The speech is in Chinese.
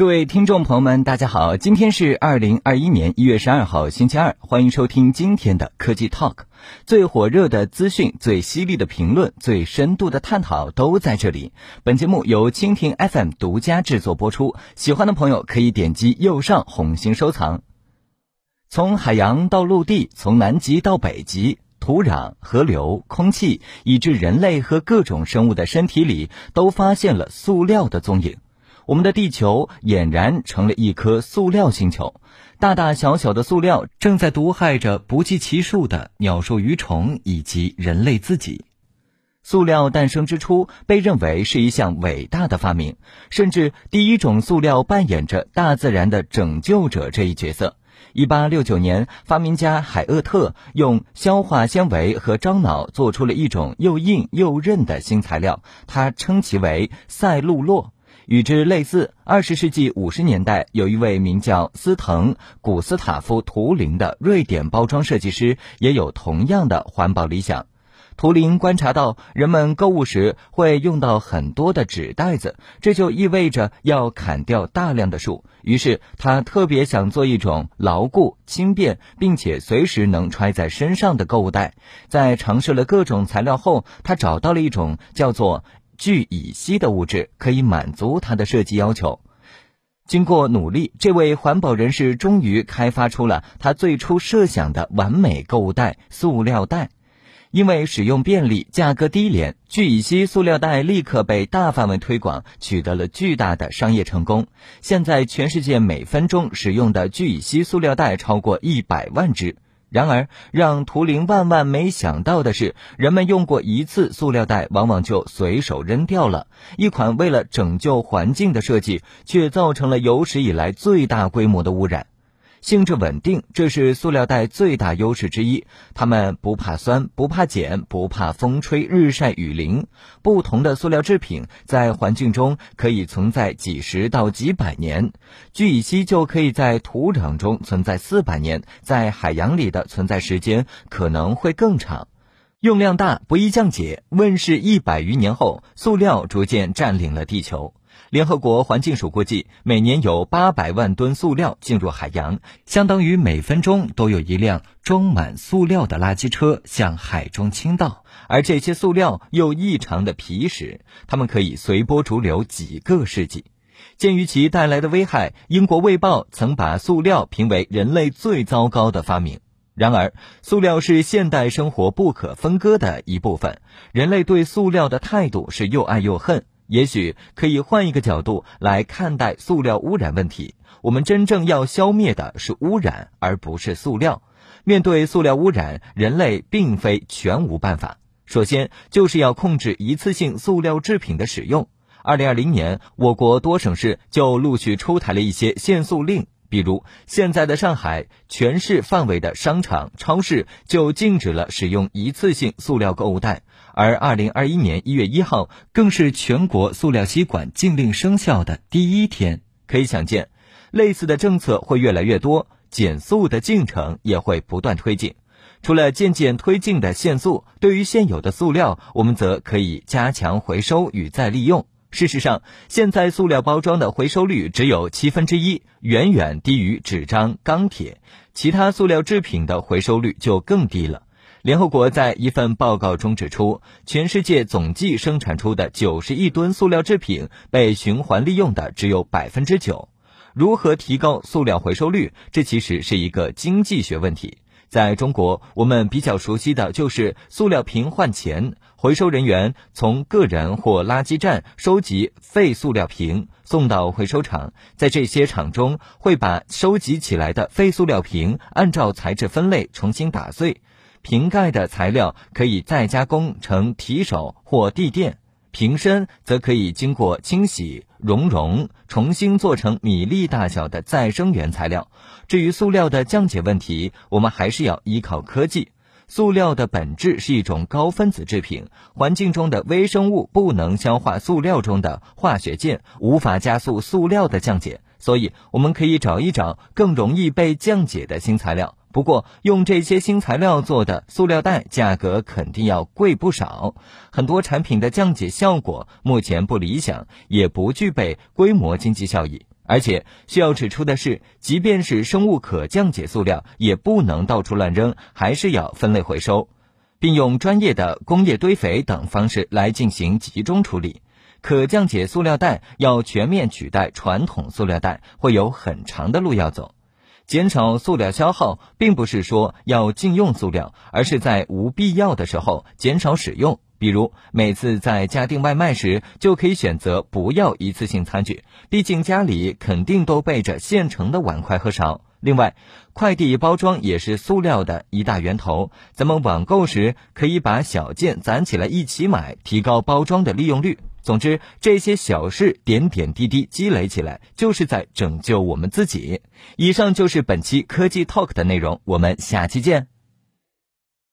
各位听众朋友们，大家好，今天是二零二一年一月十二号，星期二，欢迎收听今天的科技 Talk，最火热的资讯、最犀利的评论、最深度的探讨都在这里。本节目由蜻蜓 FM 独家制作播出，喜欢的朋友可以点击右上红心收藏。从海洋到陆地，从南极到北极，土壤、河流、空气，以致人类和各种生物的身体里，都发现了塑料的踪影。我们的地球俨然成了一颗塑料星球，大大小小的塑料正在毒害着不计其数的鸟兽鱼虫以及人类自己。塑料诞生之初被认为是一项伟大的发明，甚至第一种塑料扮演着大自然的拯救者这一角色。一八六九年，发明家海厄特用消化纤维和樟脑做出了一种又硬又韧的新材料，他称其为赛璐珞。与之类似，二十世纪五十年代，有一位名叫斯滕·古斯塔夫·图灵的瑞典包装设计师，也有同样的环保理想。图灵观察到，人们购物时会用到很多的纸袋子，这就意味着要砍掉大量的树。于是，他特别想做一种牢固、轻便，并且随时能揣在身上的购物袋。在尝试了各种材料后，他找到了一种叫做。聚乙烯的物质可以满足它的设计要求。经过努力，这位环保人士终于开发出了他最初设想的完美购物袋——塑料袋。因为使用便利、价格低廉，聚乙烯塑料袋立刻被大范围推广，取得了巨大的商业成功。现在，全世界每分钟使用的聚乙烯塑料袋超过一百万只。然而，让图灵万万没想到的是，人们用过一次塑料袋，往往就随手扔掉了。一款为了拯救环境的设计，却造成了有史以来最大规模的污染。性质稳定，这是塑料袋最大优势之一。它们不怕酸，不怕碱，不怕风吹日晒雨淋。不同的塑料制品在环境中可以存在几十到几百年，聚乙烯就可以在土壤中存在四百年，在海洋里的存在时间可能会更长。用量大，不易降解。问世一百余年后，塑料逐渐占领了地球。联合国环境署估计，每年有八百万吨塑料进入海洋，相当于每分钟都有一辆装满塑料的垃圾车向海中倾倒。而这些塑料又异常的皮实，它们可以随波逐流几个世纪。鉴于其带来的危害，英国《卫报》曾把塑料评为人类最糟糕的发明。然而，塑料是现代生活不可分割的一部分，人类对塑料的态度是又爱又恨。也许可以换一个角度来看待塑料污染问题。我们真正要消灭的是污染，而不是塑料。面对塑料污染，人类并非全无办法。首先，就是要控制一次性塑料制品的使用。二零二零年，我国多省市就陆续出台了一些限塑令。比如，现在的上海全市范围的商场、超市就禁止了使用一次性塑料购物袋，而二零二一年一月一号更是全国塑料吸管禁令生效的第一天。可以想见，类似的政策会越来越多，减塑的进程也会不断推进。除了渐渐推进的限塑，对于现有的塑料，我们则可以加强回收与再利用。事实上，现在塑料包装的回收率只有七分之一，远远低于纸张、钢铁。其他塑料制品的回收率就更低了。联合国在一份报告中指出，全世界总计生产出的九十亿吨塑料制品被循环利用的只有百分之九。如何提高塑料回收率？这其实是一个经济学问题。在中国，我们比较熟悉的就是塑料瓶换钱。回收人员从个人或垃圾站收集废塑料瓶，送到回收厂，在这些厂中会把收集起来的废塑料瓶按照材质分类重新打碎，瓶盖的材料可以再加工成提手或地垫。瓶身则可以经过清洗、熔融，重新做成米粒大小的再生原材料。至于塑料的降解问题，我们还是要依靠科技。塑料的本质是一种高分子制品，环境中的微生物不能消化塑料中的化学键，无法加速塑料的降解。所以，我们可以找一找更容易被降解的新材料。不过，用这些新材料做的塑料袋价格肯定要贵不少。很多产品的降解效果目前不理想，也不具备规模经济效益。而且需要指出的是，即便是生物可降解塑料，也不能到处乱扔，还是要分类回收，并用专业的工业堆肥等方式来进行集中处理。可降解塑料袋要全面取代传统塑料袋，会有很长的路要走。减少塑料消耗，并不是说要禁用塑料，而是在无必要的时候减少使用。比如，每次在家订外卖时，就可以选择不要一次性餐具，毕竟家里肯定都备着现成的碗筷和勺。另外，快递包装也是塑料的一大源头，咱们网购时可以把小件攒起来一起买，提高包装的利用率。总之，这些小事点点滴滴积累起来，就是在拯救我们自己。以上就是本期科技 Talk 的内容，我们下期见。